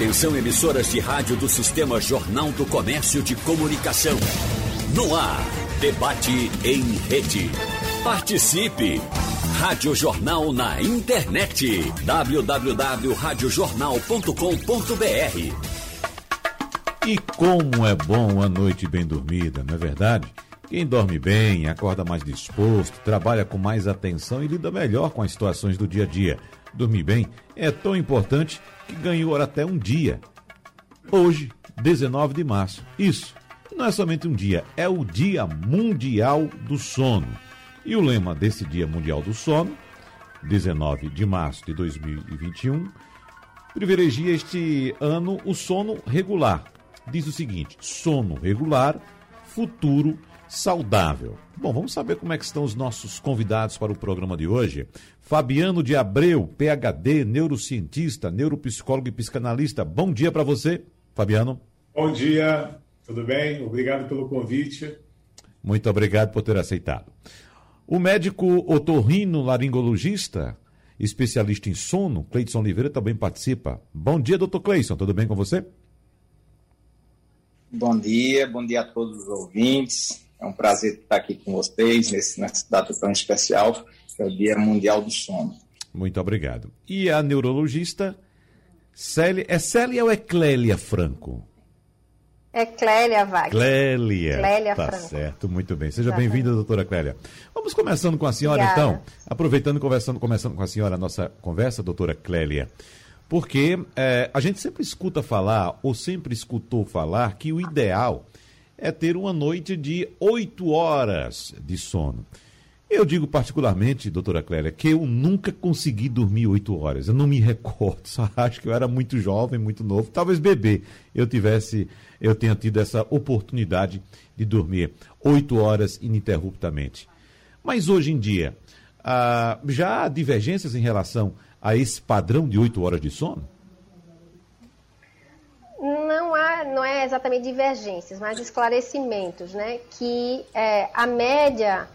Atenção emissoras de rádio do Sistema Jornal do Comércio de Comunicação. No ar, debate em rede. Participe! Rádio Jornal na internet. www.radiojornal.com.br E como é bom uma noite bem dormida, não é verdade? Quem dorme bem, acorda mais disposto, trabalha com mais atenção e lida melhor com as situações do dia a dia. Dormir bem é tão importante que ganhou até um dia. Hoje, 19 de março. Isso não é somente um dia, é o Dia Mundial do Sono. E o lema desse Dia Mundial do Sono, 19 de março de 2021, privilegia este ano o sono regular. Diz o seguinte: sono regular, futuro saudável. Bom, vamos saber como é que estão os nossos convidados para o programa de hoje. Fabiano de Abreu, PhD, neurocientista, neuropsicólogo e psicanalista. Bom dia para você, Fabiano. Bom dia, tudo bem? Obrigado pelo convite. Muito obrigado por ter aceitado. O médico otorrino laringologista, especialista em sono, Cleidson Oliveira, também participa. Bom dia, doutor Cleidson, tudo bem com você? Bom dia, bom dia a todos os ouvintes. É um prazer estar aqui com vocês nesse, nessa data tão especial, que é o Dia Mundial do Sono. Muito obrigado. E a neurologista Célia, é Célia ou é Clélia Franco? É Clélia Wagner. Clélia. Clélia tá Franco. certo, muito bem. Seja bem-vinda, doutora Clélia. Vamos começando com a senhora, Obrigada. então. Aproveitando e conversando, começando com a senhora a nossa conversa, doutora Clélia. Porque eh, a gente sempre escuta falar, ou sempre escutou falar, que o ideal é ter uma noite de oito horas de sono. Eu digo particularmente, doutora Clélia, que eu nunca consegui dormir oito horas. Eu não me recordo, só acho que eu era muito jovem, muito novo. Talvez bebê eu tivesse, eu tenha tido essa oportunidade de dormir oito horas ininterruptamente. Mas hoje em dia, ah, já há divergências em relação a esse padrão de oito horas de sono? Não, há, não é exatamente divergências, mas esclarecimentos, né? Que é, a média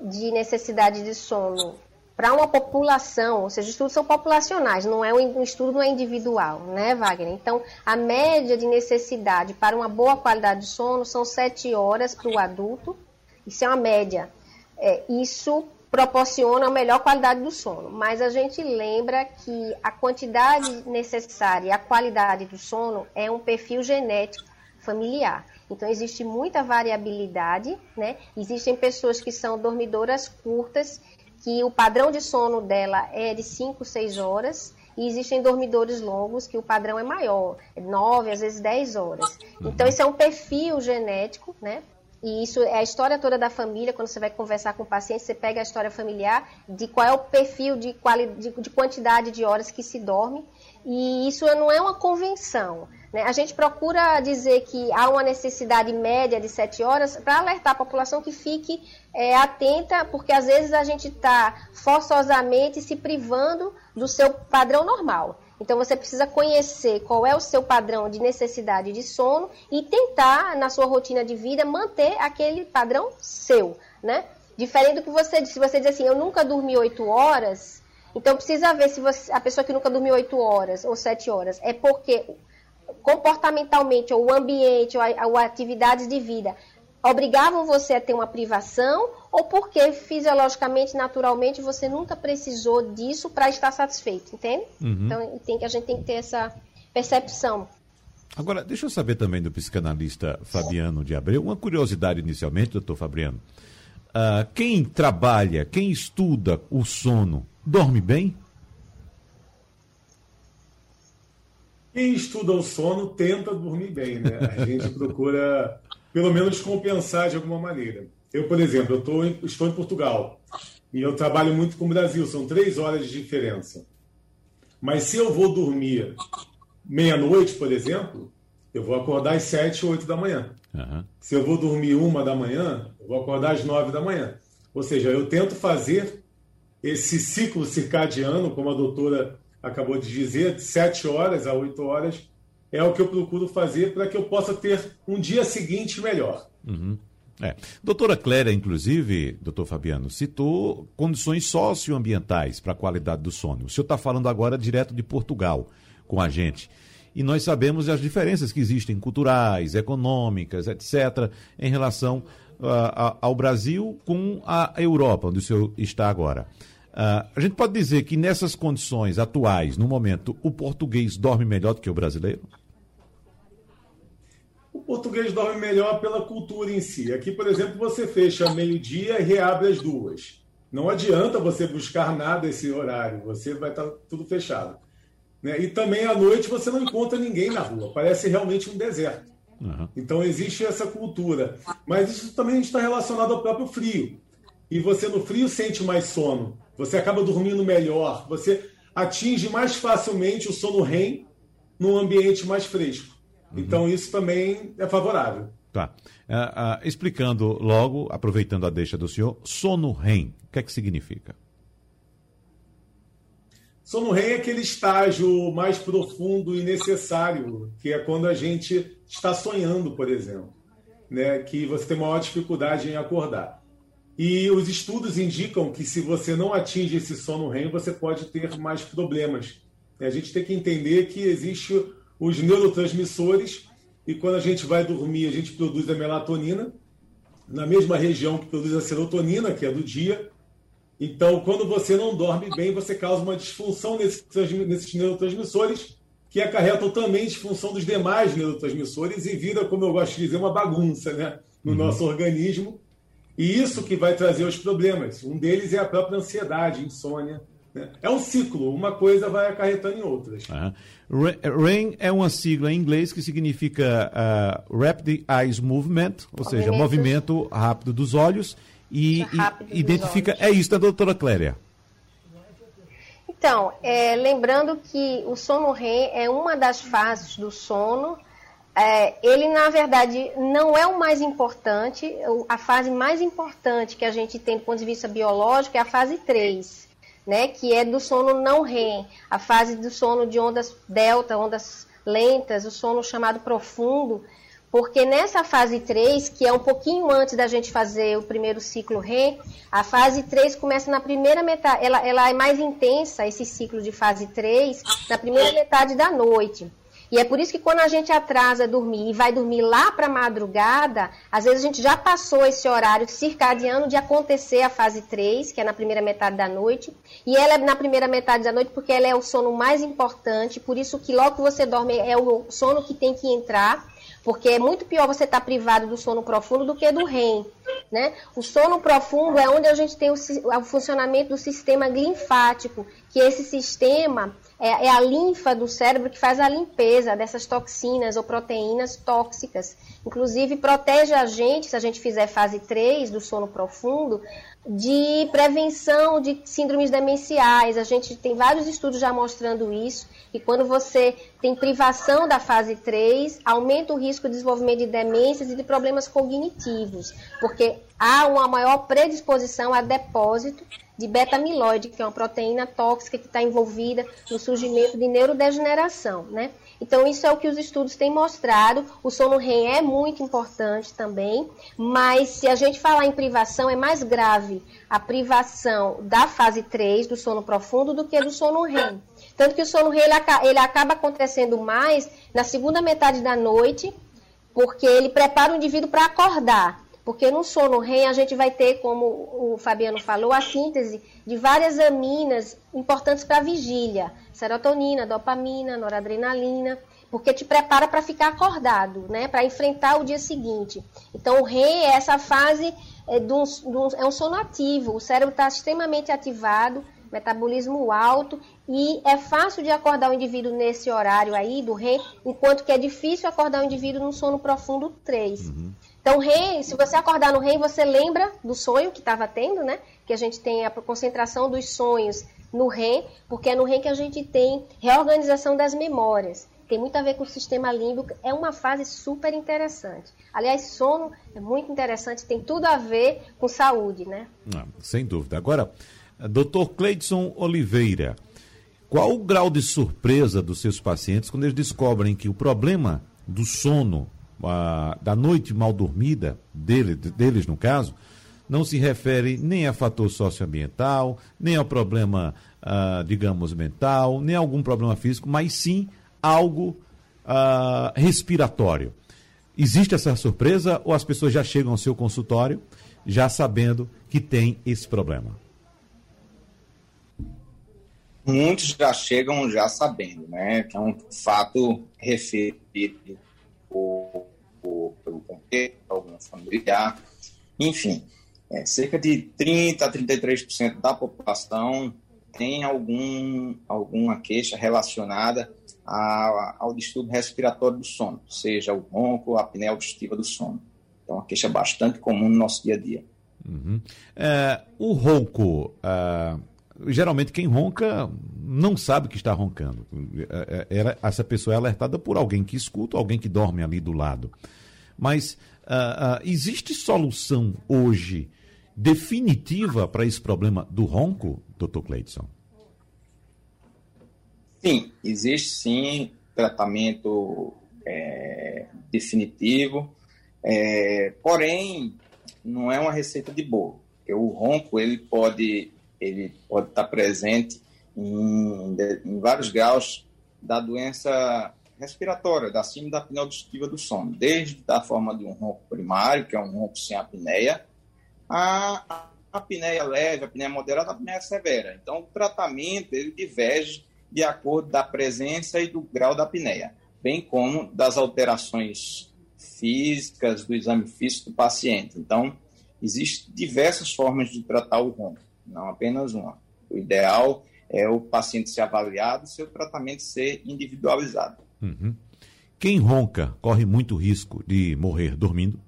de necessidade de sono para uma população, ou seja, os estudos são populacionais, não é um estudo não é individual, né, Wagner? Então, a média de necessidade para uma boa qualidade de sono são sete horas para o adulto. Isso é uma média. É, isso proporciona a melhor qualidade do sono. Mas a gente lembra que a quantidade necessária e a qualidade do sono é um perfil genético familiar. Então existe muita variabilidade, né? Existem pessoas que são dormidoras curtas, que o padrão de sono dela é de 5, 6 horas, e existem dormidores longos que o padrão é maior, 9, às vezes 10 horas. Então esse é um perfil genético, né? E isso é a história toda da família. Quando você vai conversar com o paciente, você pega a história familiar de qual é o perfil de, quali, de, de quantidade de horas que se dorme. E isso não é uma convenção. Né? A gente procura dizer que há uma necessidade média de sete horas para alertar a população que fique é, atenta, porque às vezes a gente está forçosamente se privando do seu padrão normal. Então você precisa conhecer qual é o seu padrão de necessidade de sono e tentar, na sua rotina de vida, manter aquele padrão seu, né? Diferente do que você disse. Se você diz assim, eu nunca dormi oito horas, então precisa ver se você, a pessoa que nunca dormiu oito horas ou sete horas é porque comportamentalmente ou o ambiente ou, a, ou atividades de vida obrigavam você a ter uma privação ou porque fisiologicamente, naturalmente, você nunca precisou disso para estar satisfeito, entende? Uhum. Então tem, a gente tem que ter essa percepção. Agora, deixa eu saber também do psicanalista Fabiano de Abreu, uma curiosidade inicialmente, doutor Fabiano. Ah, quem trabalha, quem estuda o sono, dorme bem? Quem estuda o sono tenta dormir bem, né? A gente procura, pelo menos, compensar de alguma maneira. Eu, por exemplo, eu tô estou em Portugal e eu trabalho muito com o Brasil, são três horas de diferença. Mas se eu vou dormir meia-noite, por exemplo, eu vou acordar às sete, oito da manhã. Aham. Se eu vou dormir uma da manhã, eu vou acordar às nove da manhã. Ou seja, eu tento fazer esse ciclo circadiano, como a doutora acabou de dizer, de sete horas a oito horas, é o que eu procuro fazer para que eu possa ter um dia seguinte melhor. É. Doutora Cléria, inclusive, doutor Fabiano, citou condições socioambientais para a qualidade do sono. O senhor está falando agora direto de Portugal com a gente. e nós sabemos as diferenças que existem culturais, econômicas, etc., em relação uh, ao Brasil com a Europa, onde o senhor está agora. Uh, a gente pode dizer que nessas condições atuais, no momento, o português dorme melhor do que o brasileiro? O português dorme melhor pela cultura em si. Aqui, por exemplo, você fecha meio-dia e reabre às duas. Não adianta você buscar nada esse horário, você vai estar tudo fechado. Né? E também à noite você não encontra ninguém na rua, parece realmente um deserto. Uhum. Então existe essa cultura. Mas isso também está relacionado ao próprio frio. E você no frio sente mais sono, você acaba dormindo melhor, você atinge mais facilmente o sono REM num ambiente mais fresco. Uhum. Então isso também é favorável. Tá. Uh, uh, explicando logo, aproveitando a deixa do senhor, sono REM, o que é que significa? Sono REM é aquele estágio mais profundo e necessário, que é quando a gente está sonhando, por exemplo, né? que você tem maior dificuldade em acordar. E os estudos indicam que se você não atinge esse sono REM, você pode ter mais problemas. A gente tem que entender que existe os neurotransmissores e quando a gente vai dormir, a gente produz a melatonina na mesma região que produz a serotonina, que é do dia, então, quando você não dorme bem, você causa uma disfunção nesses, nesses neurotransmissores, que acarretam também disfunção dos demais neurotransmissores e vira, como eu gosto de dizer, uma bagunça né, no uhum. nosso organismo. E isso que vai trazer os problemas. Um deles é a própria ansiedade, insônia. Né? É um ciclo, uma coisa vai acarretando em outras. Uhum. RAIN é uma sigla em inglês que significa uh, Rapid Eyes Movement, ou seja, movimento rápido dos olhos e, e identifica. É isso, da doutora Cléria. Então, é, lembrando que o sono REM é uma das fases do sono. É, ele, na verdade, não é o mais importante. A fase mais importante que a gente tem do ponto de vista biológico é a fase 3, né, que é do sono não REM, a fase do sono de ondas delta, ondas lentas, o sono chamado profundo, porque nessa fase 3, que é um pouquinho antes da gente fazer o primeiro ciclo REM, a fase 3 começa na primeira metade, ela, ela é mais intensa, esse ciclo de fase 3, na primeira metade da noite. E é por isso que quando a gente atrasa dormir e vai dormir lá para madrugada, às vezes a gente já passou esse horário circadiano de acontecer a fase 3, que é na primeira metade da noite. E ela é na primeira metade da noite porque ela é o sono mais importante, por isso que logo que você dorme é o sono que tem que entrar porque é muito pior você estar tá privado do sono profundo do que do REM. Né? O sono profundo é onde a gente tem o, o funcionamento do sistema linfático, que esse sistema é, é, a linfa do cérebro que faz a limpeza dessas toxinas ou proteínas tóxicas. Inclusive, protege a gente, se a gente fizer fase 3 do sono profundo, de prevenção de síndromes demenciais. A gente tem vários estudos já mostrando isso. E quando você tem privação da fase 3, aumenta o risco de desenvolvimento de demências e de problemas cognitivos, porque há uma maior predisposição a depósito de beta-amiloide, que é uma proteína tóxica que está envolvida no surgimento de neurodegeneração, né? Então, isso é o que os estudos têm mostrado. O sono REM é muito importante também, mas se a gente falar em privação, é mais grave a privação da fase 3 do sono profundo do que do sono REM. Tanto que o sono REM ele, acaba acontecendo mais na segunda metade da noite, porque ele prepara o indivíduo para acordar. Porque no sono REM a gente vai ter, como o Fabiano falou, a síntese de várias aminas importantes para a vigília serotonina, dopamina, noradrenalina, porque te prepara para ficar acordado, né? Para enfrentar o dia seguinte. Então, o REM é essa fase é, de um, de um, é um sono ativo, o cérebro está extremamente ativado, metabolismo alto, e é fácil de acordar o indivíduo nesse horário aí do REM, enquanto que é difícil acordar o indivíduo no sono profundo 3. Uhum. Então, REM, se você acordar no REM, você lembra do sonho que estava tendo, né? Que a gente tem a concentração dos sonhos no REM, porque é no REM que a gente tem reorganização das memórias. Tem muito a ver com o sistema límbico, é uma fase super interessante. Aliás, sono é muito interessante, tem tudo a ver com saúde, né? Não, sem dúvida. Agora, doutor Cleidson Oliveira, qual o grau de surpresa dos seus pacientes quando eles descobrem que o problema do sono, a, da noite mal dormida, dele, deles no caso, não se refere nem a fator socioambiental, nem ao problema, ah, digamos, mental, nem a algum problema físico, mas sim algo uh, respiratório. Existe essa surpresa ou as pessoas já chegam ao seu consultório já sabendo que tem esse problema? Muitos já chegam já sabendo, né? Que é um fato referido por, por, pelo contexto, algum familiar. Enfim, é, cerca de 30% a 33% da população tem algum, alguma queixa relacionada a, ao distúrbio respiratório do sono, seja o ronco ou a apneia obstrutiva do sono. Então, é uma queixa bastante comum no nosso dia a dia. Uhum. É, o ronco, uh, geralmente quem ronca não sabe que está roncando. É, é, essa pessoa é alertada por alguém que escuta, alguém que dorme ali do lado. Mas uh, uh, existe solução hoje definitiva para esse problema do ronco, doutor Cleidson? Sim, existe sim tratamento é, definitivo, é, porém não é uma receita de bolo. O ronco ele pode ele pode estar presente em, em vários graus da doença respiratória, da síndrome da apneia obstrutiva do sono, desde a forma de um ronco primário, que é um ronco sem apneia, a apneia leve, a apneia moderada, a apneia severa. Então, o tratamento ele diverge de acordo da presença e do grau da apneia, bem como das alterações físicas do exame físico do paciente. Então, existem diversas formas de tratar o ronco, não apenas uma. O ideal é o paciente ser avaliado, seu tratamento ser individualizado. Uhum. Quem ronca corre muito risco de morrer dormindo?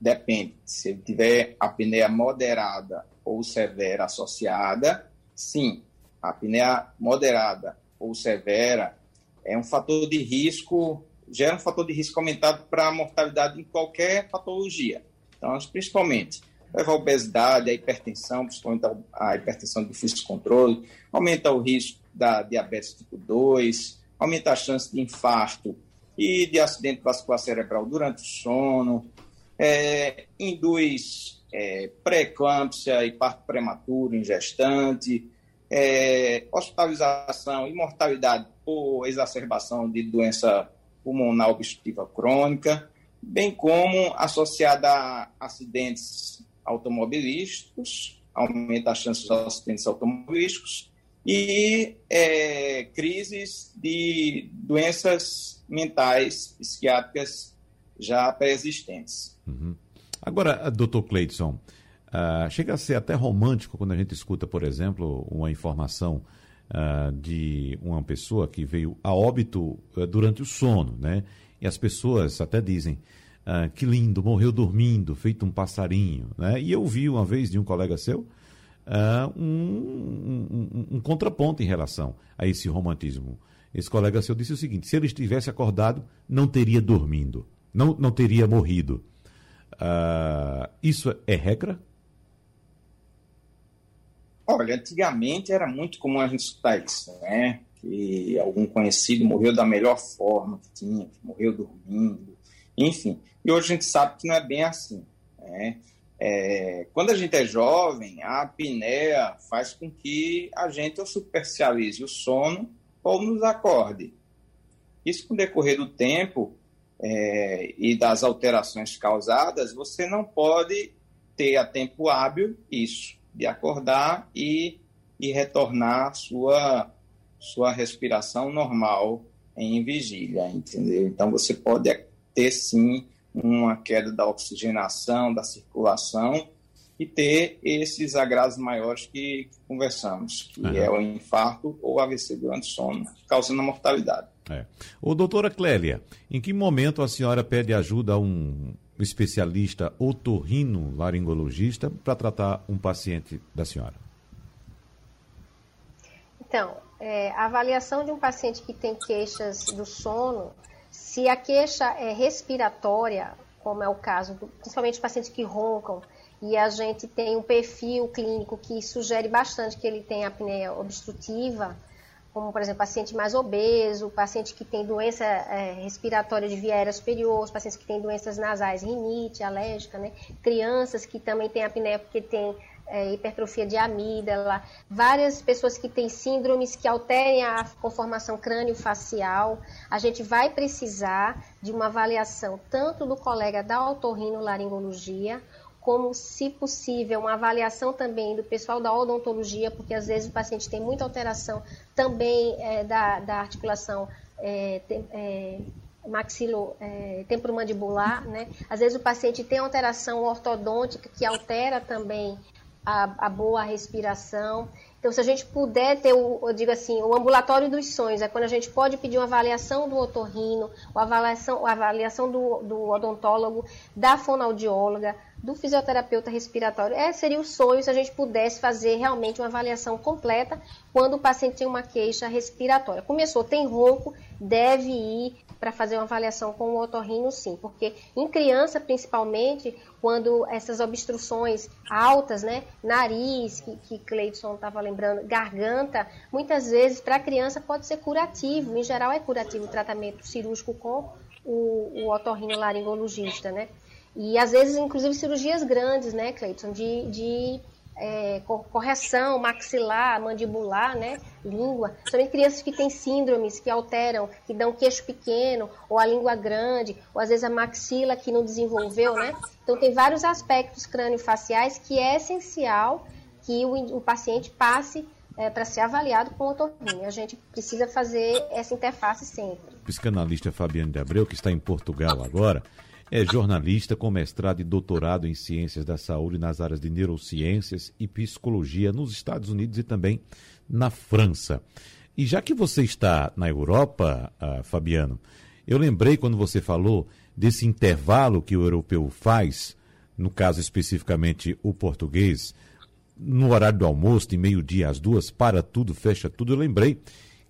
Depende. Se ele tiver apneia moderada ou severa associada, sim, a apneia moderada ou severa é um fator de risco, gera um fator de risco aumentado para a mortalidade em qualquer patologia. Então, principalmente, leva a obesidade, a hipertensão, principalmente a hipertensão de difícil controle, aumenta o risco da diabetes tipo 2, aumenta a chance de infarto e de acidente vascular cerebral durante o sono, é, induz é, pré-eclâmpsia e parto prematuro em gestante, é, hospitalização e mortalidade por exacerbação de doença pulmonar obstrutiva crônica, bem como associada a acidentes automobilísticos, aumenta as chances de acidentes automobilísticos, e é, crises de doenças mentais psiquiátricas já pré-existentes. Uhum. Agora, doutor Cleidson, Uh, chega a ser até romântico quando a gente escuta, por exemplo, uma informação uh, de uma pessoa que veio a óbito uh, durante o sono, né? E as pessoas até dizem, que lindo, morreu dormindo, feito um passarinho, né? E eu vi uma vez de um colega seu um, um, um, contraponto em relação a esse romantismo. Esse colega seu disse o seguinte, se ele estivesse acordado, não teria dormindo, não, não teria morrido. isso é regra? Olha, antigamente era muito comum a gente escutar isso, né? Que algum conhecido morreu da melhor forma que tinha, que morreu dormindo, enfim. E hoje a gente sabe que não é bem assim, né? É, quando a gente é jovem, a apneia faz com que a gente ou superficialize o sono ou nos acorde. Isso, com o decorrer do tempo é, e das alterações causadas, você não pode ter a tempo hábil isso de acordar e, e retornar sua, sua respiração normal em vigília, entendeu? Então você pode ter sim uma queda da oxigenação, da circulação e ter esses agrados maiores que conversamos, que uhum. é o infarto ou AVC durante o sono, causando a mortalidade. É. Ô, doutora Clélia, em que momento a senhora pede ajuda a um especialista otorrino laringologista para tratar um paciente da senhora? Então, é, a avaliação de um paciente que tem queixas do sono, se a queixa é respiratória, como é o caso, do, principalmente pacientes que roncam, e a gente tem um perfil clínico que sugere bastante que ele tem apneia obstrutiva, como, por exemplo, paciente mais obeso, paciente que tem doença é, respiratória de via aérea superior, pacientes que têm doenças nasais, rinite, alérgica, né? crianças que também têm apneia porque têm é, hipertrofia de amígdala, várias pessoas que têm síndromes que alterem a conformação crânio-facial. A gente vai precisar de uma avaliação tanto do colega da otorrinolaringologia, como, se possível, uma avaliação também do pessoal da odontologia, porque às vezes o paciente tem muita alteração também é, da, da articulação é, é, maxilo é, temporomandibular, né? Às vezes o paciente tem alteração ortodôntica que altera também a, a, boa respiração. Então, se a gente puder ter, o, eu digo assim, o ambulatório dos sonhos, é quando a gente pode pedir uma avaliação do otorrino, uma avaliação, a avaliação do, do odontólogo, da fonoaudióloga, do fisioterapeuta respiratório. É, seria o sonho se a gente pudesse fazer realmente uma avaliação completa quando o paciente tem uma queixa respiratória. Começou, tem ronco, deve ir para fazer uma avaliação com o otorrino, sim, porque em criança, principalmente, quando essas obstruções altas, né, nariz, que, que Cleidson estava lembrando, garganta, muitas vezes para a criança pode ser curativo, em geral é curativo o tratamento cirúrgico com o, o otorrinolaringologista, né? E às vezes, inclusive, cirurgias grandes, né, Cleiton, de, de é, correção maxilar, mandibular, né, língua. Somente crianças que têm síndromes que alteram, que dão queixo pequeno, ou a língua grande, ou às vezes a maxila que não desenvolveu, né? Então, tem vários aspectos crânio-faciais que é essencial que o, o paciente passe é, para ser avaliado com otorrino. A gente precisa fazer essa interface sempre. O psicanalista Fabiano de Abreu, que está em Portugal agora, é jornalista com mestrado e doutorado em Ciências da Saúde nas áreas de Neurociências e Psicologia nos Estados Unidos e também na França. E já que você está na Europa, uh, Fabiano, eu lembrei quando você falou desse intervalo que o europeu faz, no caso especificamente o português, no horário do almoço, de meio-dia às duas, para tudo, fecha tudo. Eu lembrei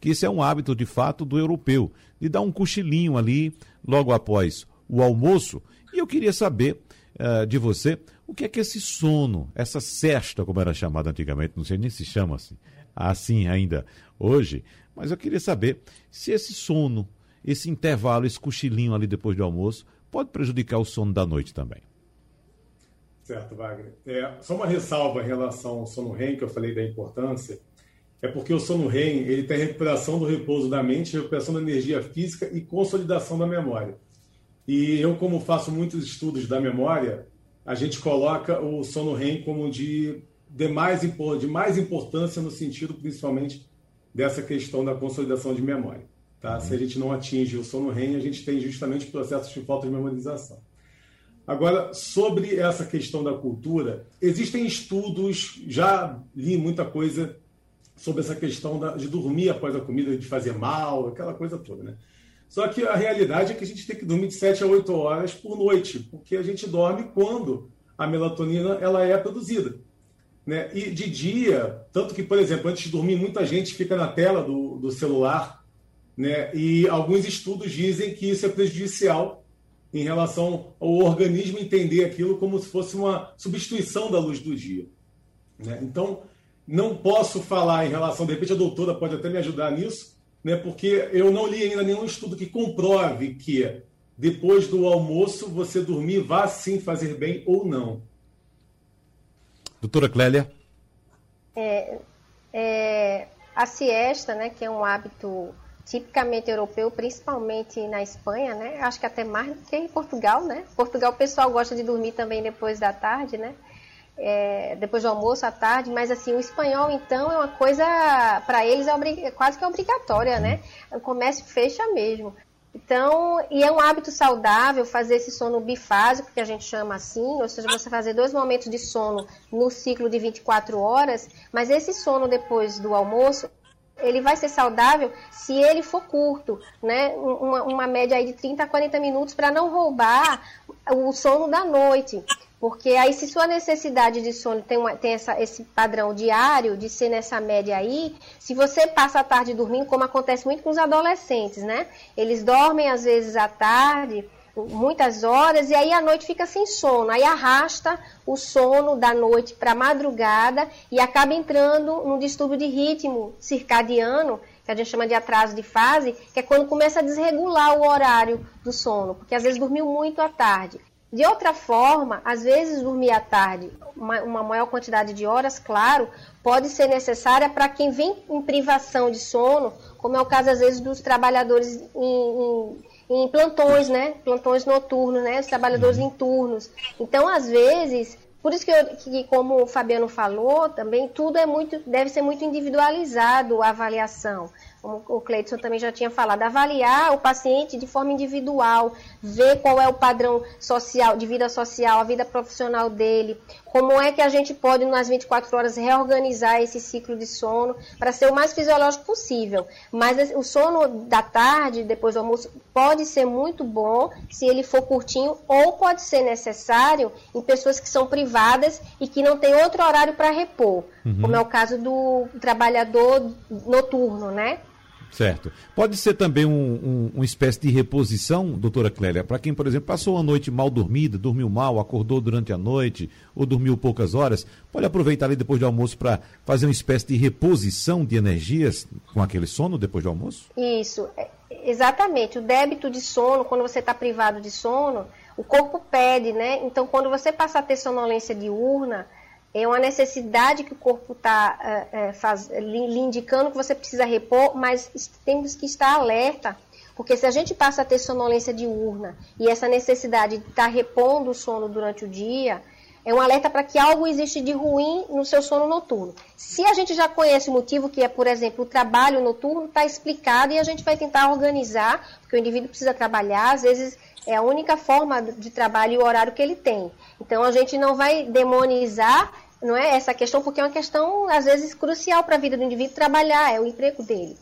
que isso é um hábito de fato do europeu, de dar um cochilinho ali logo após o almoço. E eu queria saber uh, de você o que é que esse sono, essa cesta, como era chamada antigamente, não sei nem se chama assim, assim ainda hoje, mas eu queria saber se esse sono, esse intervalo, esse cochilinho ali depois do almoço, pode prejudicar o sono da noite também. Certo, Wagner. É, só uma ressalva em relação ao sono REM, que eu falei da importância, é porque o sono REM ele tem recuperação do repouso da mente, recuperação da energia física e consolidação da memória. E eu, como faço muitos estudos da memória, a gente coloca o sono REM como de, de, mais, de mais importância no sentido, principalmente, dessa questão da consolidação de memória. Tá? Uhum. Se a gente não atinge o sono REM, a gente tem justamente processos de falta de memorização. Agora, sobre essa questão da cultura, existem estudos, já li muita coisa sobre essa questão da, de dormir após a comida, de fazer mal, aquela coisa toda, né? Só que a realidade é que a gente tem que dormir de 7 a 8 horas por noite, porque a gente dorme quando a melatonina ela é produzida. Né? E de dia, tanto que, por exemplo, antes de dormir, muita gente fica na tela do, do celular, né? e alguns estudos dizem que isso é prejudicial em relação ao organismo entender aquilo como se fosse uma substituição da luz do dia. Né? Então, não posso falar em relação, de repente a doutora pode até me ajudar nisso, né, porque eu não li ainda nenhum estudo que comprove que depois do almoço você dormir vá sim fazer bem ou não. Doutora Clélia? É, é, a siesta, né, que é um hábito tipicamente europeu, principalmente na Espanha, né? Acho que até mais do que em Portugal, né? Portugal o pessoal gosta de dormir também depois da tarde, né? É, depois do almoço à tarde, mas assim, o espanhol então é uma coisa, para eles é quase que obrigatória, né? O comércio fecha mesmo. Então, e é um hábito saudável fazer esse sono bifásico, que a gente chama assim, ou seja, você fazer dois momentos de sono no ciclo de 24 horas, mas esse sono depois do almoço, ele vai ser saudável se ele for curto, né? Uma, uma média aí de 30 a 40 minutos para não roubar o sono da noite. Porque aí, se sua necessidade de sono tem, uma, tem essa, esse padrão diário, de ser nessa média aí, se você passa a tarde dormindo, como acontece muito com os adolescentes, né? Eles dormem às vezes à tarde, muitas horas, e aí a noite fica sem sono. Aí arrasta o sono da noite para a madrugada e acaba entrando num distúrbio de ritmo circadiano, que a gente chama de atraso de fase, que é quando começa a desregular o horário do sono, porque às vezes dormiu muito à tarde. De outra forma, às vezes dormir à tarde, uma, uma maior quantidade de horas, claro, pode ser necessária para quem vem em privação de sono, como é o caso às vezes dos trabalhadores em, em, em plantões, né? Plantões noturnos, né? Os trabalhadores uhum. em turnos. Então, às vezes, por isso que, eu, que, como o Fabiano falou, também tudo é muito, deve ser muito individualizado a avaliação como o Cleiton também já tinha falado, avaliar o paciente de forma individual, ver qual é o padrão social, de vida social, a vida profissional dele, como é que a gente pode, nas 24 horas, reorganizar esse ciclo de sono para ser o mais fisiológico possível. Mas o sono da tarde, depois do almoço, pode ser muito bom se ele for curtinho, ou pode ser necessário em pessoas que são privadas e que não têm outro horário para repor, uhum. como é o caso do trabalhador noturno, né? Certo. Pode ser também um, um, uma espécie de reposição, doutora Clélia, para quem, por exemplo, passou uma noite mal dormida, dormiu mal, acordou durante a noite ou dormiu poucas horas, pode aproveitar ali depois do almoço para fazer uma espécie de reposição de energias com aquele sono depois do almoço? Isso, é, exatamente. O débito de sono, quando você está privado de sono, o corpo pede, né? Então, quando você passa a ter sonolência diurna, é uma necessidade que o corpo está é, é, lhe indicando que você precisa repor, mas temos que estar alerta, porque se a gente passa a ter sonolência diurna e essa necessidade de estar tá repondo o sono durante o dia, é um alerta para que algo existe de ruim no seu sono noturno. Se a gente já conhece o motivo, que é, por exemplo, o trabalho noturno, está explicado e a gente vai tentar organizar, porque o indivíduo precisa trabalhar, às vezes é a única forma de trabalho e o horário que ele tem. Então a gente não vai demonizar não é essa questão, porque é uma questão, às vezes, crucial para a vida do indivíduo trabalhar, é o emprego dele.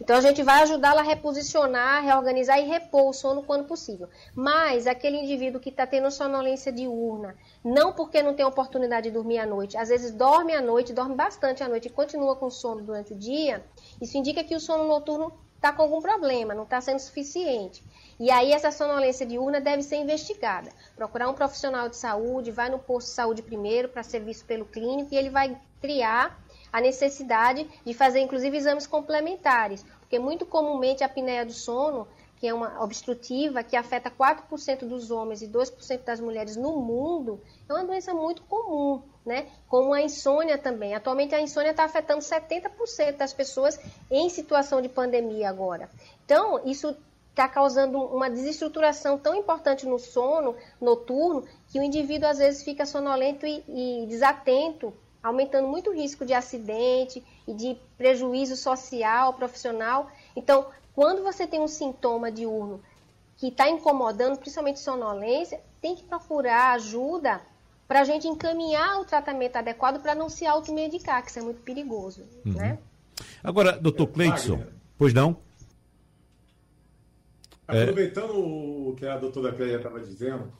Então a gente vai ajudá-la a reposicionar, reorganizar e repor o sono quando possível. Mas aquele indivíduo que está tendo sonolência diurna, não porque não tem oportunidade de dormir à noite, às vezes dorme à noite, dorme bastante à noite e continua com sono durante o dia, isso indica que o sono noturno está com algum problema, não está sendo suficiente. E aí essa sonolência diurna deve ser investigada. Procurar um profissional de saúde, vai no posto de saúde primeiro para ser visto pelo clínico e ele vai triar a necessidade de fazer inclusive exames complementares, porque muito comumente a apneia do sono, que é uma obstrutiva que afeta 4% dos homens e 2% das mulheres no mundo, é uma doença muito comum, né? Como a insônia também. Atualmente a insônia está afetando 70% das pessoas em situação de pandemia agora. Então, isso está causando uma desestruturação tão importante no sono noturno que o indivíduo às vezes fica sonolento e, e desatento, aumentando muito o risco de acidente e de prejuízo social, profissional. Então, quando você tem um sintoma diurno que está incomodando, principalmente sonolência, tem que procurar ajuda para a gente encaminhar o tratamento adequado para não se automedicar, que isso é muito perigoso. Uhum. Né? Agora, doutor Cleidson, pois não? É. Aproveitando é... o que a doutora Cléia estava dizendo,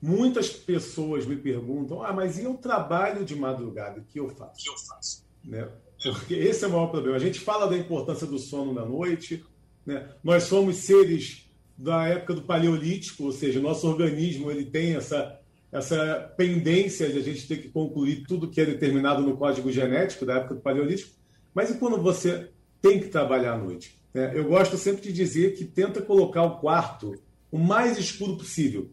muitas pessoas me perguntam: ah, mas e eu trabalho de madrugada? O que eu faço? O que eu faço? Né? Porque esse é o maior problema. A gente fala da importância do sono na noite, né? nós somos seres da época do Paleolítico, ou seja, nosso organismo ele tem essa, essa pendência de a gente ter que concluir tudo que é determinado no código genético da época do Paleolítico. Mas e quando você tem que trabalhar à noite? É, eu gosto sempre de dizer que tenta colocar o quarto o mais escuro possível.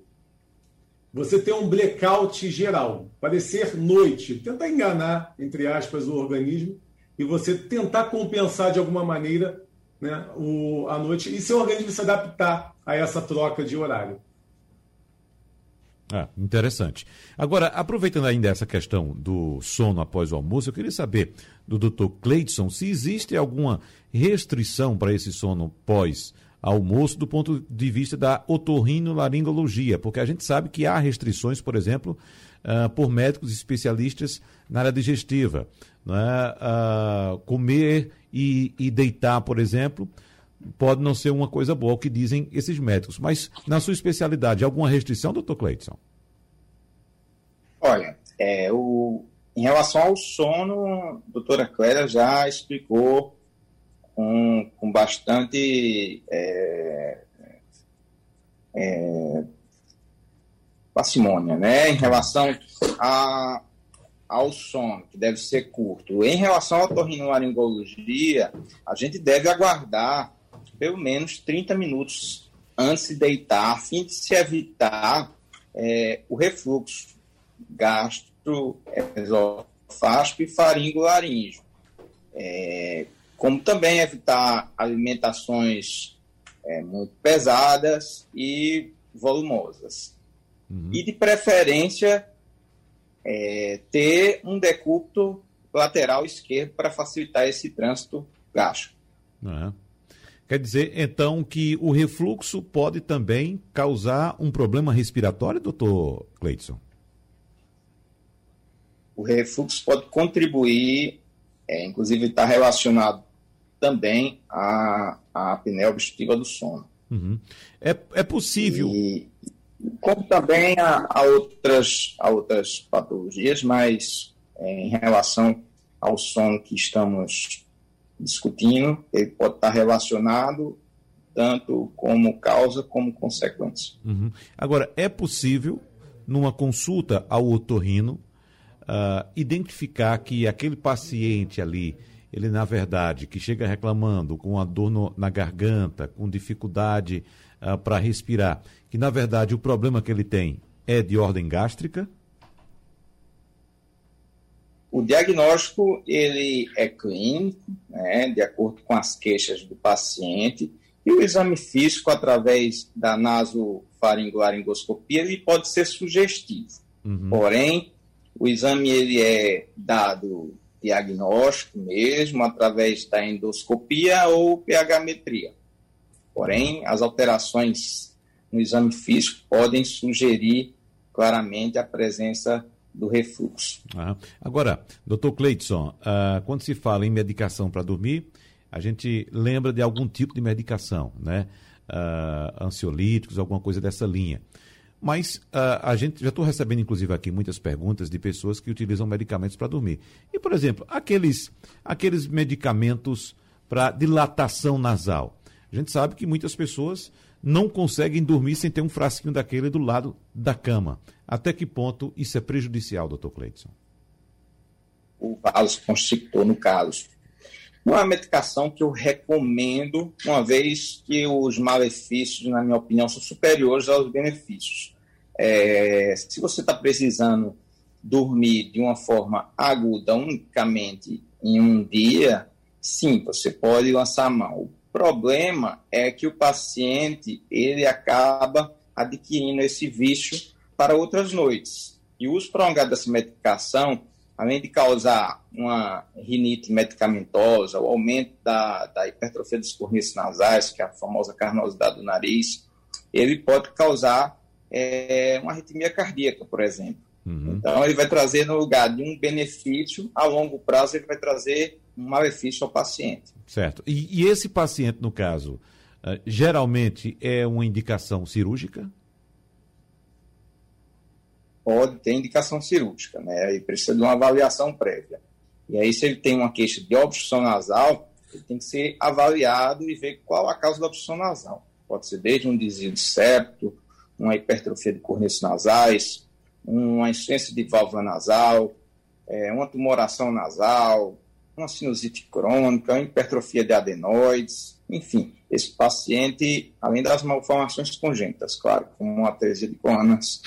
Você tem um blackout geral, parecer noite, tentar enganar, entre aspas, o organismo e você tentar compensar de alguma maneira né, o, a noite e seu organismo se adaptar a essa troca de horário. Ah, interessante. Agora, aproveitando ainda essa questão do sono após o almoço, eu queria saber do Dr. Cleidson se existe alguma restrição para esse sono pós almoço do ponto de vista da otorrinolaringologia, porque a gente sabe que há restrições, por exemplo, uh, por médicos especialistas na área digestiva. Né? Uh, comer e, e deitar, por exemplo, pode não ser uma coisa boa, o que dizem esses médicos. Mas, na sua especialidade, alguma restrição, doutor Cleiton? Olha, é, o, em relação ao sono, a doutora Clélia já explicou com, com bastante é, é, né? Em relação a, ao sono, que deve ser curto. Em relação à otorrinolaringologia, a gente deve aguardar pelo menos 30 minutos antes de deitar, a fim de se evitar é, o refluxo gastroesofágico e faringolaríngeo. É, como também evitar alimentações é, muito pesadas e volumosas. Uhum. E, de preferência, é, ter um decúbito lateral esquerdo para facilitar esse trânsito gástrico. Uhum. Quer dizer, então, que o refluxo pode também causar um problema respiratório, doutor Cleidson? O refluxo pode contribuir, é, inclusive está relacionado também à, à apneia obstrutiva do sono. Uhum. É, é possível. E, como também há, há, outras, há outras patologias, mas é, em relação ao sono que estamos discutindo, ele pode estar relacionado tanto como causa como consequência. Uhum. Agora, é possível, numa consulta ao otorrino, uh, identificar que aquele paciente ali ele na verdade que chega reclamando com a dor no, na garganta, com dificuldade uh, para respirar, que na verdade o problema que ele tem é de ordem gástrica? O diagnóstico ele é clínico, né, de acordo com as queixas do paciente, e o exame físico através da nasofaringolaringoscopia ele pode ser sugestivo. Uhum. Porém, o exame ele é dado diagnóstico mesmo, através da endoscopia ou pH-metria. Porém, as alterações no exame físico podem sugerir claramente a presença do refluxo. Ah, agora, doutor Cleidson, ah, quando se fala em medicação para dormir, a gente lembra de algum tipo de medicação, né? Ah, ansiolíticos, alguma coisa dessa linha. Mas uh, a gente já estou recebendo, inclusive, aqui muitas perguntas de pessoas que utilizam medicamentos para dormir. E, por exemplo, aqueles, aqueles medicamentos para dilatação nasal. A gente sabe que muitas pessoas não conseguem dormir sem ter um frasquinho daquele do lado da cama. Até que ponto isso é prejudicial, doutor Cleidson? O vasoconstrictor, no caso. Não é uma medicação que eu recomendo, uma vez que os malefícios, na minha opinião, são superiores aos benefícios. É, se você está precisando dormir de uma forma aguda unicamente em um dia, sim, você pode lançar mão. Problema é que o paciente ele acaba adquirindo esse vício para outras noites. E o uso prolongado dessa medicação, além de causar uma rinite medicamentosa, o aumento da, da hipertrofia dos corníceos nasais, que é a famosa carnosidade do nariz, ele pode causar é, uma arritmia cardíaca, por exemplo. Uhum. Então, ele vai trazer, no lugar de um benefício, a longo prazo, ele vai trazer um malefício ao paciente. Certo. E, e esse paciente, no caso, uh, geralmente é uma indicação cirúrgica? Pode ter indicação cirúrgica, né? Aí precisa de uma avaliação prévia. E aí, se ele tem uma queixa de obstrução nasal, ele tem que ser avaliado e ver qual a causa da obstrução nasal. Pode ser desde um desvio de septo, uma hipertrofia de corníceos nasais, uma insuficiência de válvula nasal, é, uma tumoração nasal, uma sinusite crônica, uma hipertrofia de adenoides, enfim, esse paciente, além das malformações congênitas, claro, como uma atresia de coronas,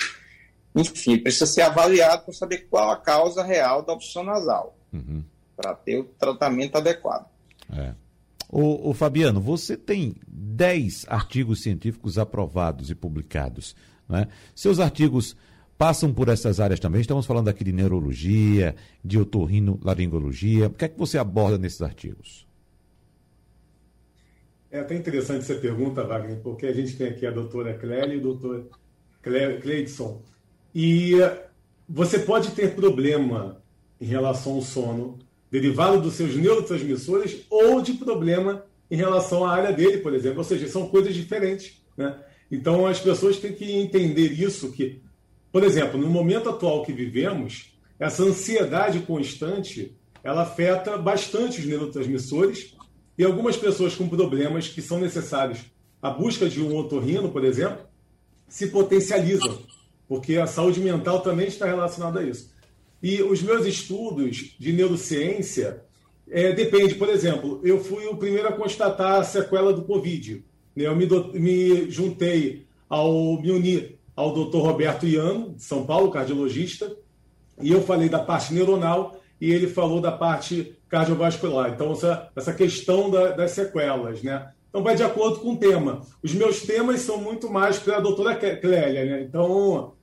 enfim, precisa ser avaliado para saber qual a causa real da obstrução nasal, uhum. para ter o tratamento adequado. É. O, o, Fabiano, você tem 10 artigos científicos aprovados e publicados. Né? Seus artigos passam por essas áreas também. Estamos falando aqui de neurologia, de otorrinolaringologia. O que é que você aborda nesses artigos? É até interessante essa pergunta, Wagner, porque a gente tem aqui a doutora Clélia e o doutor Cleidson. E você pode ter problema em relação ao sono derivado dos seus neurotransmissores ou de problema em relação à área dele, por exemplo. Ou seja, são coisas diferentes. Né? Então as pessoas têm que entender isso, que, por exemplo, no momento atual que vivemos, essa ansiedade constante ela afeta bastante os neurotransmissores e algumas pessoas com problemas que são necessários a busca de um otorrino, por exemplo, se potencializam, porque a saúde mental também está relacionada a isso. E os meus estudos de neurociência é, depende, por exemplo, eu fui o primeiro a constatar a sequela do Covid. Né? Eu me, do, me juntei ao, me uni ao Dr. Roberto Iano, de São Paulo, cardiologista, e eu falei da parte neuronal e ele falou da parte cardiovascular. Então, essa, essa questão da, das sequelas, né? Então, vai de acordo com o tema. Os meus temas são muito mais para a doutora Clélia, né? Então,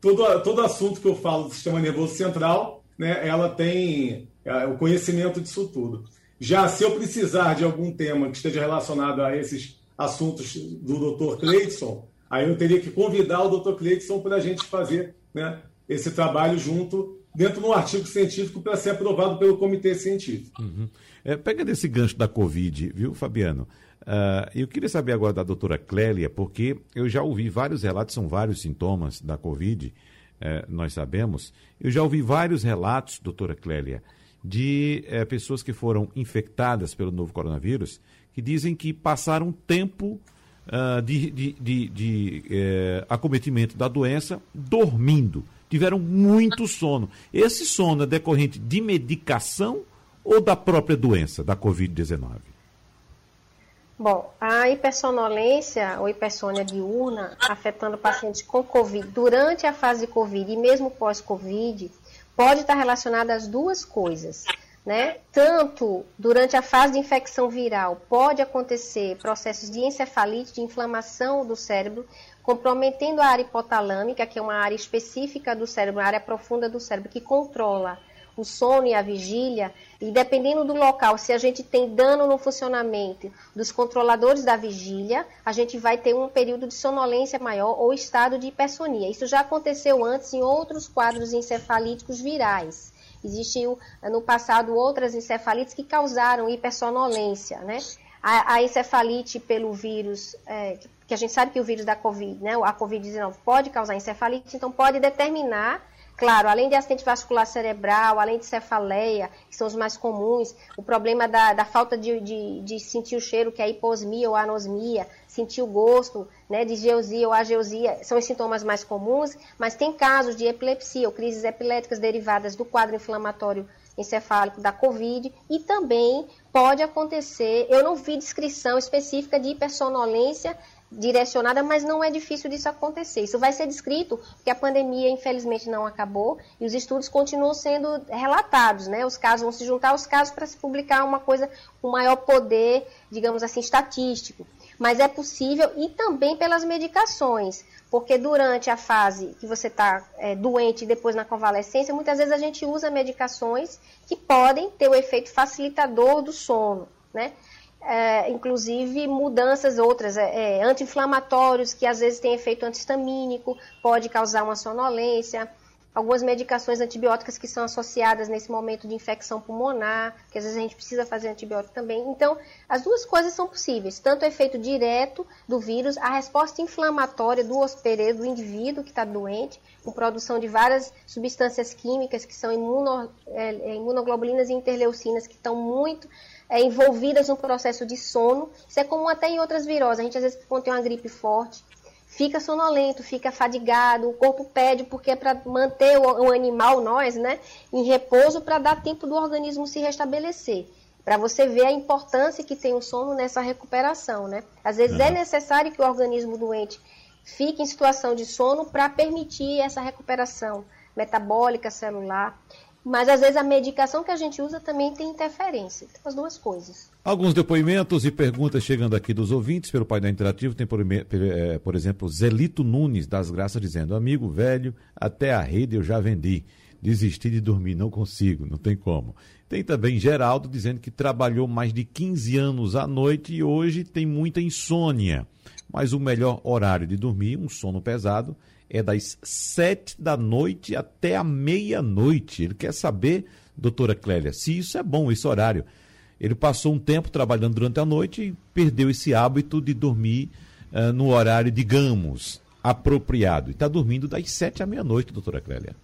todo, todo assunto que eu falo do sistema nervoso central, né, ela tem é, o conhecimento disso tudo. Já se eu precisar de algum tema que esteja relacionado a esses assuntos do Dr. Cleidson, aí eu teria que convidar o Dr. Cleidson para a gente fazer né, esse trabalho junto dentro de um artigo científico para ser aprovado pelo comitê científico. Uhum. É, pega desse gancho da Covid, viu, Fabiano? Uh, eu queria saber agora da doutora Clélia, porque eu já ouvi vários relatos, são vários sintomas da Covid, uh, nós sabemos. Eu já ouvi vários relatos, doutora Clélia, de uh, pessoas que foram infectadas pelo novo coronavírus, que dizem que passaram tempo ah, de, de, de, de eh, acometimento da doença dormindo. Tiveram muito sono. Esse sono é decorrente de medicação ou da própria doença, da Covid-19? Bom, a hipersonolência ou hipersônia diurna afetando pacientes com Covid durante a fase de Covid e mesmo pós-Covid pode estar relacionada às duas coisas. Né? Tanto durante a fase de infecção viral pode acontecer processos de encefalite, de inflamação do cérebro, comprometendo a área hipotalâmica, que é uma área específica do cérebro, uma área profunda do cérebro que controla o sono e a vigília, e dependendo do local, se a gente tem dano no funcionamento dos controladores da vigília, a gente vai ter um período de sonolência maior ou estado de hipersonia. Isso já aconteceu antes em outros quadros encefalíticos virais. Existiu no passado outras encefalites que causaram hipersonolência, né? A, a encefalite pelo vírus, é, que a gente sabe que o vírus da Covid, né, a Covid-19 pode causar encefalite, então pode determinar Claro, além de acidente vascular cerebral, além de cefaleia, que são os mais comuns, o problema da, da falta de, de, de, sentir o cheiro, que é a hiposmia ou anosmia, sentir o gosto, né, de geosia ou ageusia, são os sintomas mais comuns, mas tem casos de epilepsia ou crises epiléticas derivadas do quadro inflamatório encefálico da COVID e também pode acontecer, eu não vi descrição específica de hipersonolência direcionada, mas não é difícil disso acontecer. Isso vai ser descrito porque a pandemia, infelizmente, não acabou e os estudos continuam sendo relatados, né? Os casos vão se juntar aos casos para se publicar uma coisa com maior poder, digamos assim, estatístico. Mas é possível e também pelas medicações, porque durante a fase que você está é, doente e depois na convalescência, muitas vezes a gente usa medicações que podem ter o efeito facilitador do sono, né? É, inclusive mudanças outras, é, é, anti-inflamatórios, que às vezes têm efeito antihistamínico, pode causar uma sonolência, algumas medicações antibióticas que são associadas nesse momento de infecção pulmonar, que às vezes a gente precisa fazer antibiótico também. Então, as duas coisas são possíveis, tanto o efeito direto do vírus, a resposta inflamatória do hospedeiro, do indivíduo que está doente, com produção de várias substâncias químicas que são imuno, é, é imunoglobulinas e interleucinas, que estão muito é, envolvidas no processo de sono. Isso é comum até em outras viroses. A gente, às vezes, quando tem uma gripe forte, fica sonolento, fica fadigado, o corpo pede porque é para manter o, o, animal, nós, né, em repouso para dar tempo do organismo se restabelecer. Para você ver a importância que tem o sono nessa recuperação, né? Às vezes uhum. é necessário que o organismo doente fique em situação de sono para permitir essa recuperação metabólica, celular. Mas às vezes a medicação que a gente usa também tem interferência. Então, as duas coisas. Alguns depoimentos e perguntas chegando aqui dos ouvintes pelo painel interativo. Tem, por, é, por exemplo, Zelito Nunes das Graças dizendo: Amigo velho, até a rede eu já vendi. Desisti de dormir, não consigo, não tem como. Tem também Geraldo dizendo que trabalhou mais de 15 anos à noite e hoje tem muita insônia. Mas o melhor horário de dormir, um sono pesado, é das sete da noite até a meia-noite. Ele quer saber, doutora Clélia, se isso é bom, esse horário. Ele passou um tempo trabalhando durante a noite e perdeu esse hábito de dormir uh, no horário, digamos, apropriado. E está dormindo das sete à meia-noite, doutora Clélia.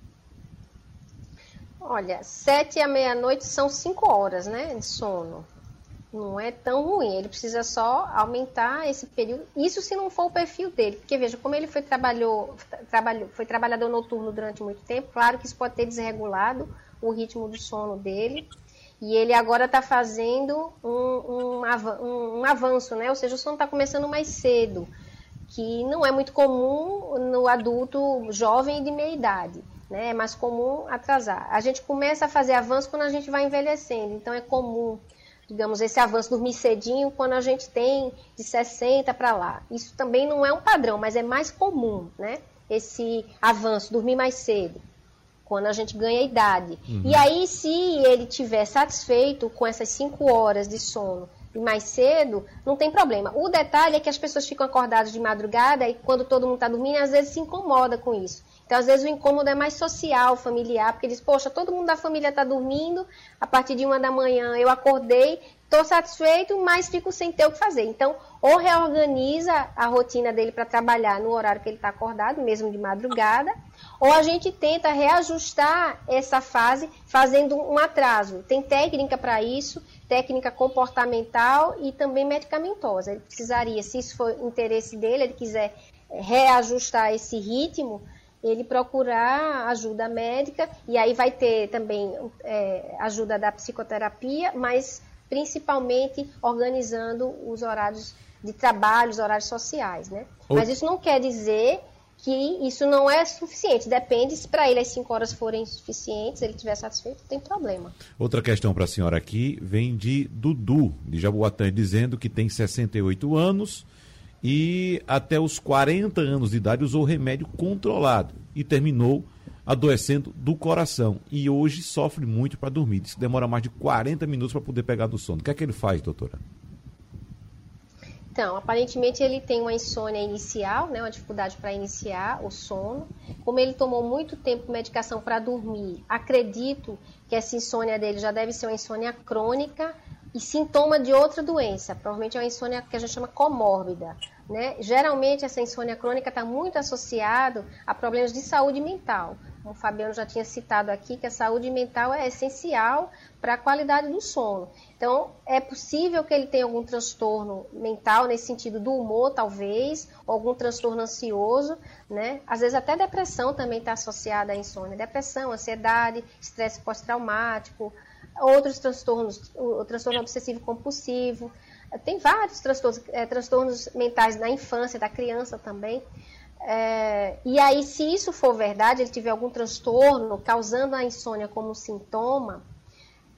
Olha, sete à meia-noite são cinco horas, né, de sono não é tão ruim. Ele precisa só aumentar esse período. Isso se não for o perfil dele. Porque veja, como ele foi, trabalhou, trabalhou, foi trabalhador noturno durante muito tempo, claro que isso pode ter desregulado o ritmo do sono dele. E ele agora está fazendo um, um, um, avanço, né? Ou seja, o sono está começando mais cedo. que não é muito comum no adulto jovem e de meia idade. Né? É mais comum atrasar. A gente começa a fazer avanço quando a gente vai envelhecendo, então é comum, digamos, esse avanço dormir cedinho quando a gente tem de 60 para lá. Isso também não é um padrão, mas é mais comum, né? Esse avanço, dormir mais cedo quando a gente ganha idade. Uhum. E aí, se ele tiver satisfeito com essas cinco horas de sono e mais cedo, não tem problema. O detalhe é que as pessoas ficam acordadas de madrugada e quando todo mundo está dormindo, às vezes se incomoda com isso. Então, às vezes, o incômodo é mais social, familiar, porque diz, poxa, todo mundo da família está dormindo, a partir de uma da manhã eu acordei, estou satisfeito, mas fico sem ter o que fazer. Então, ou reorganiza a rotina dele para trabalhar no horário que ele está acordado, mesmo de madrugada, ou a gente tenta reajustar essa fase fazendo um atraso. Tem técnica para isso, técnica comportamental e também medicamentosa. Ele precisaria, se isso for interesse dele, ele quiser reajustar esse ritmo, ele procurar ajuda médica e aí vai ter também é, ajuda da psicoterapia, mas principalmente organizando os horários de trabalho, os horários sociais, né? Mas isso não quer dizer que isso não é suficiente. Depende se para ele as 5 horas forem suficientes, ele estiver satisfeito, não tem problema. Outra questão para a senhora aqui vem de Dudu, de Jaboatã, dizendo que tem 68 anos e até os 40 anos de idade usou remédio controlado e terminou adoecendo do coração. E hoje sofre muito para dormir. Diz que demora mais de 40 minutos para poder pegar do sono. O que é que ele faz, doutora? Então, aparentemente ele tem uma insônia inicial, né, uma dificuldade para iniciar o sono. Como ele tomou muito tempo medicação para dormir, acredito que essa insônia dele já deve ser uma insônia crônica e sintoma de outra doença. Provavelmente é uma insônia que a gente chama comórbida. Né? Geralmente essa insônia crônica está muito associado a problemas de saúde mental. Como o Fabiano já tinha citado aqui, que a saúde mental é essencial para a qualidade do sono. Então, é possível que ele tenha algum transtorno mental, nesse sentido do humor, talvez, algum transtorno ansioso, né? Às vezes até depressão também está associada à insônia. Depressão, ansiedade, estresse pós-traumático, outros transtornos, o transtorno obsessivo compulsivo. Tem vários transtornos, é, transtornos mentais na infância, da criança também. É, e aí, se isso for verdade, ele tiver algum transtorno causando a insônia como sintoma,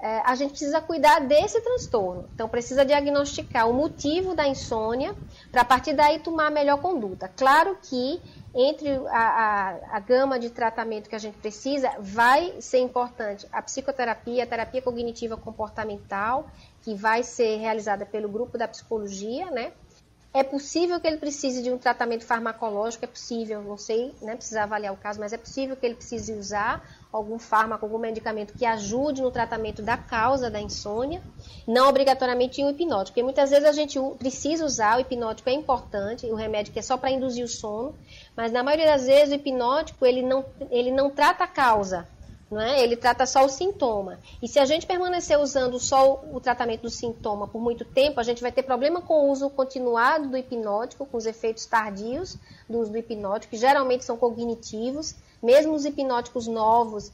é, a gente precisa cuidar desse transtorno. Então, precisa diagnosticar o motivo da insônia, para a partir daí tomar a melhor conduta. Claro que entre a, a, a, gama de tratamento que a gente precisa, vai ser importante a psicoterapia, a terapia cognitiva comportamental, que vai ser realizada pelo grupo da psicologia, né? É possível que ele precise de um tratamento farmacológico, é possível, não sei, né, precisar avaliar o caso, mas é possível que ele precise usar algum fármaco, algum medicamento que ajude no tratamento da causa da insônia, não obrigatoriamente um hipnótico, porque muitas vezes a gente precisa usar, o hipnótico é importante, o remédio que é só para induzir o sono, mas na maioria das vezes o hipnótico ele não, ele não trata a causa, não é? Ele trata só o sintoma. E se a gente permanecer usando só o tratamento do sintoma por muito tempo, a gente vai ter problema com o uso continuado do hipnótico, com os efeitos tardios do uso do hipnótico, que geralmente são cognitivos. Mesmo os hipnóticos novos,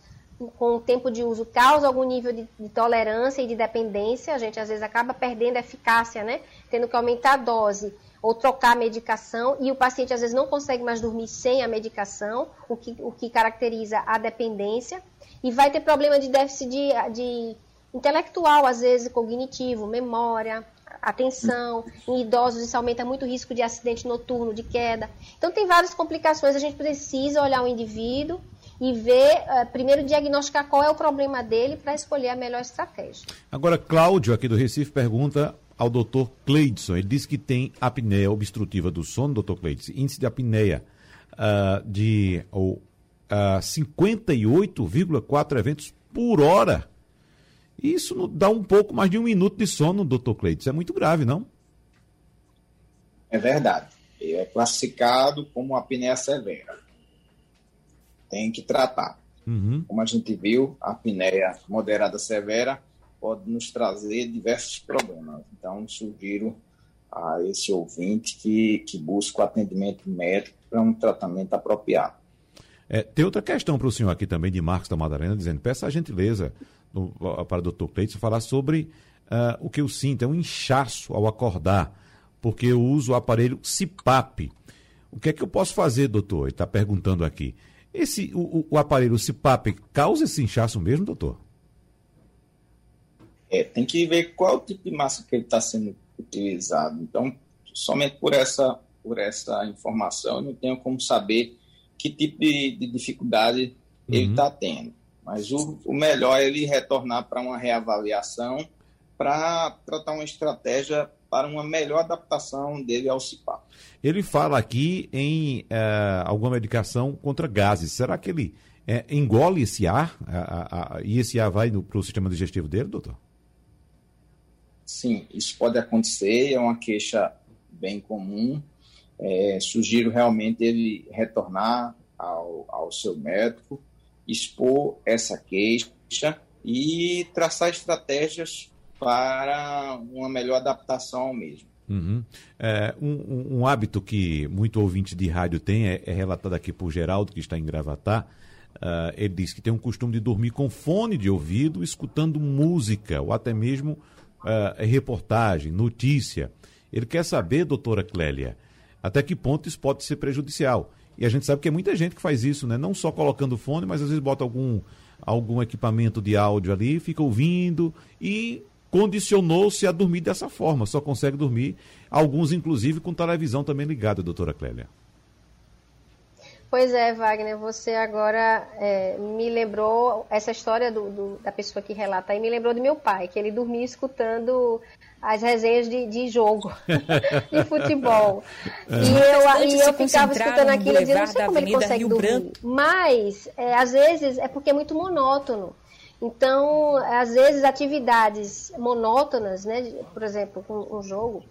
com o tempo de uso, causam algum nível de, de tolerância e de dependência. A gente às vezes acaba perdendo a eficácia, né? Tendo que aumentar a dose ou trocar a medicação, e o paciente às vezes não consegue mais dormir sem a medicação, o que, o que caracteriza a dependência e vai ter problema de déficit de, de intelectual, às vezes cognitivo, memória, atenção. Em idosos isso aumenta muito o risco de acidente noturno, de queda. Então tem várias complicações. A gente precisa olhar o indivíduo e ver, uh, primeiro diagnosticar qual é o problema dele para escolher a melhor estratégia. Agora, Cláudio, aqui do Recife, pergunta ao doutor Cleidson. Ele diz que tem apneia obstrutiva do sono, doutor Cleidson, índice de apneia uh, de uh, 58,4 eventos por hora. Isso dá um pouco mais de um minuto de sono, doutor. Isso é muito grave, não? É verdade. É classificado como apneia severa. Tem que tratar. Uhum. Como a gente viu, a apneia moderada severa pode nos trazer diversos problemas. Então, sugiro a esse ouvinte que, que busque o atendimento médico para um tratamento apropriado. É, tem outra questão para o senhor aqui também, de Marcos da Madalena, dizendo: peça a gentileza para o doutor Cleiton falar sobre uh, o que eu sinto, é um inchaço ao acordar, porque eu uso o aparelho CPAP. O que é que eu posso fazer, doutor? Ele está perguntando aqui. Esse, o, o aparelho, CPAP, causa esse inchaço mesmo, doutor? É, tem que ver qual tipo de massa que ele está sendo utilizado. Então, somente por essa, por essa informação, eu não tenho como saber que tipo de, de dificuldade uhum. ele está tendo. Mas o, o melhor é ele retornar para uma reavaliação para tratar uma estratégia para uma melhor adaptação dele ao CIPAP. Ele fala aqui em uh, alguma medicação contra gases. Será que ele uh, engole esse ar uh, e esse ar vai para o sistema digestivo dele, doutor? Sim, isso pode acontecer, é uma queixa bem comum. É, sugiro realmente ele retornar ao, ao seu médico, expor essa queixa e traçar estratégias para uma melhor adaptação ao mesmo. Uhum. É, um, um, hábito que muito ouvinte de rádio tem é, é, relatado aqui por Geraldo, que está em Gravatá. Uh, ele diz que tem um costume de dormir com fone de ouvido, escutando música ou até mesmo uh, reportagem, notícia. Ele quer saber, doutora Clélia, até que ponto isso pode ser prejudicial. E a gente sabe que é muita gente que faz isso, né? Não só colocando fone, mas às vezes bota algum, algum equipamento de áudio ali, fica ouvindo e condicionou-se a dormir dessa forma, só consegue dormir, alguns inclusive com televisão também ligada, doutora Clélia. Pois é, Wagner, você agora é, me lembrou essa história do, do, da pessoa que relata aí, me lembrou do meu pai, que ele dormia escutando as resenhas de, de jogo, de futebol. É. E eu, e eu ficava escutando aquilo e dizia, não sei como ele consegue Rio dormir. Branco. Mas, é, às vezes, é porque é muito monótono. Então, às vezes, atividades monótonas, né, por exemplo, um, um jogo,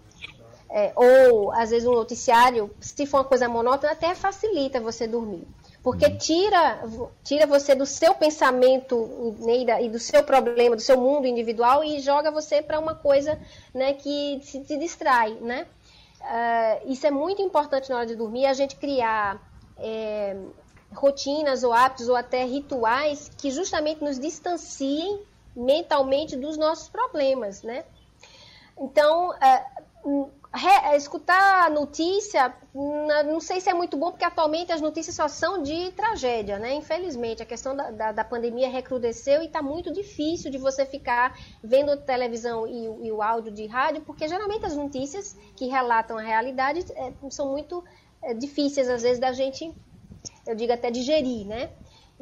é, ou às vezes um noticiário, se for uma coisa monótona, até facilita você dormir. Porque uhum. tira, tira você do seu pensamento né, e do seu problema, do seu mundo individual e joga você para uma coisa né, que se, te distrai. Né? Uh, isso é muito importante na hora de dormir, a gente criar é, rotinas ou hábitos ou até rituais que justamente nos distanciem mentalmente dos nossos problemas, né? Então, uh, re, escutar notícia, não sei se é muito bom, porque atualmente as notícias só são de tragédia, né? Infelizmente, a questão da, da, da pandemia recrudesceu e está muito difícil de você ficar vendo televisão e, e, o áudio de rádio, porque geralmente as notícias que relatam a realidade é, são muito é, difíceis, às vezes, da gente eu digo até digerir, né?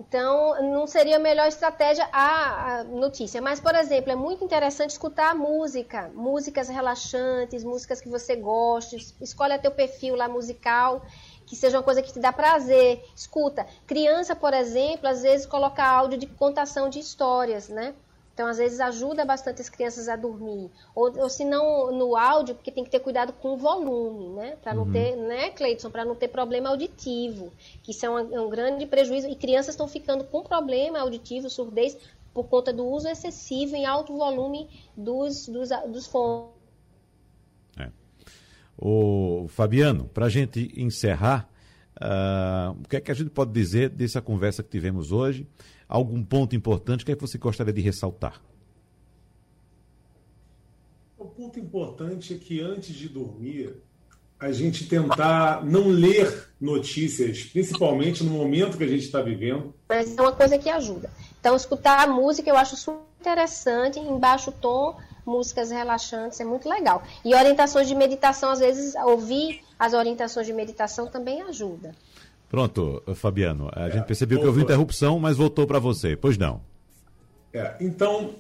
Então, não seria a melhor estratégia a, notícia. Mas, por exemplo, é muito interessante escutar música, músicas relaxantes, músicas que você goste. Escolhe teu perfil lá musical, que seja uma coisa que te dá prazer. Escuta. Criança, por exemplo, às vezes coloca áudio de contação de histórias, né? Então, às vezes, ajuda bastante as crianças a dormir. Ou, ou se não no áudio, porque tem que ter cuidado com o volume, né? Para não uhum. ter, né, Cleiton? Para não ter problema auditivo, que isso é um, é um grande prejuízo. E crianças estão ficando com problema auditivo, surdez, por conta do uso excessivo em alto volume dos, dos, dos fones. É. O Fabiano, para a gente encerrar, uh, o que é que a gente pode dizer dessa conversa que tivemos hoje? algum ponto importante que, é que você gostaria de ressaltar? O ponto importante é que antes de dormir, a gente tentar não ler notícias, principalmente no momento que a gente está vivendo. Mas é uma coisa que ajuda. Então, escutar a música eu acho super interessante, em baixo tom, músicas relaxantes, é muito legal. E orientações de meditação, às vezes, ouvir as orientações de meditação também ajuda. Pronto, Fabiano, a é, gente percebeu voltou. que houve interrupção, mas voltou para você. Pois não. É, então,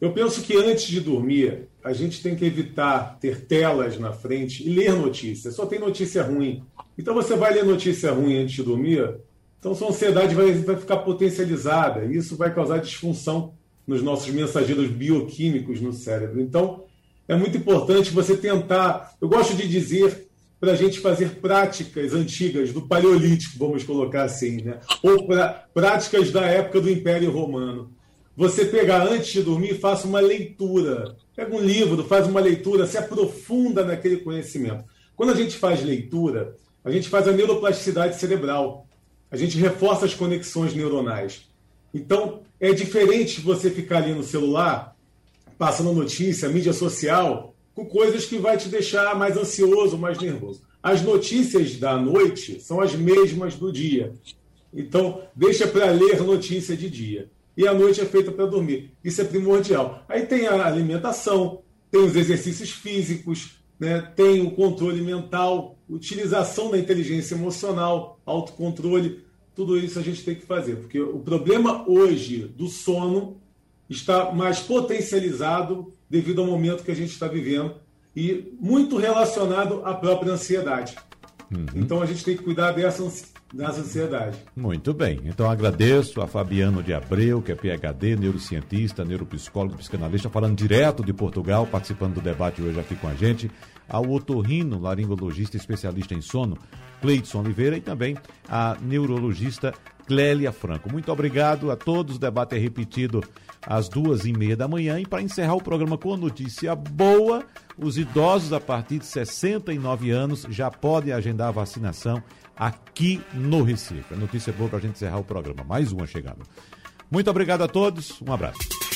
eu penso que antes de dormir, a gente tem que evitar ter telas na frente e ler notícias. Só tem notícia ruim. Então você vai ler notícia ruim antes de dormir, então sua ansiedade vai, vai ficar potencializada e isso vai causar disfunção nos nossos mensageiros bioquímicos no cérebro. Então, é muito importante você tentar. Eu gosto de dizer para a gente fazer práticas antigas do Paleolítico, vamos colocar assim, né? ou pra, práticas da época do Império Romano. Você pegar antes de dormir, faça uma leitura. Pega um livro, faz uma leitura, se aprofunda naquele conhecimento. Quando a gente faz leitura, a gente faz a neuroplasticidade cerebral. A gente reforça as conexões neuronais. Então, é diferente você ficar ali no celular, passando notícia, mídia social, com coisas que vai te deixar mais ansioso, mais nervoso. as notícias da noite são as mesmas do dia. Então, deixa para ler notícia de dia. E a noite é feita para dormir. Isso é primordial. Aí tem a alimentação, tem os exercícios físicos, né? tem o controle mental, utilização da inteligência emocional, autocontrole. Tudo isso a gente tem que fazer, porque o problema hoje do sono está mais potencializado devido ao momento que a gente está vivendo e muito relacionado à própria ansiedade. Uhum. Então a gente tem que cuidar dessa da ansiedade. Muito bem. Então agradeço a Fabiano de Abreu, que é PhD, neurocientista, neuropsicólogo, psicanalista, falando direto de Portugal, participando do debate hoje aqui com a gente. Ao otorrino, laringologista especialista em sono, Cleidson Oliveira, e também a neurologista Clélia Franco. Muito obrigado a todos. O debate é repetido às duas e meia da manhã. E para encerrar o programa com notícia boa, os idosos a partir de 69 anos já podem agendar a vacinação aqui no Recife. A notícia boa para a gente encerrar o programa. Mais uma chegada. Muito obrigado a todos. Um abraço.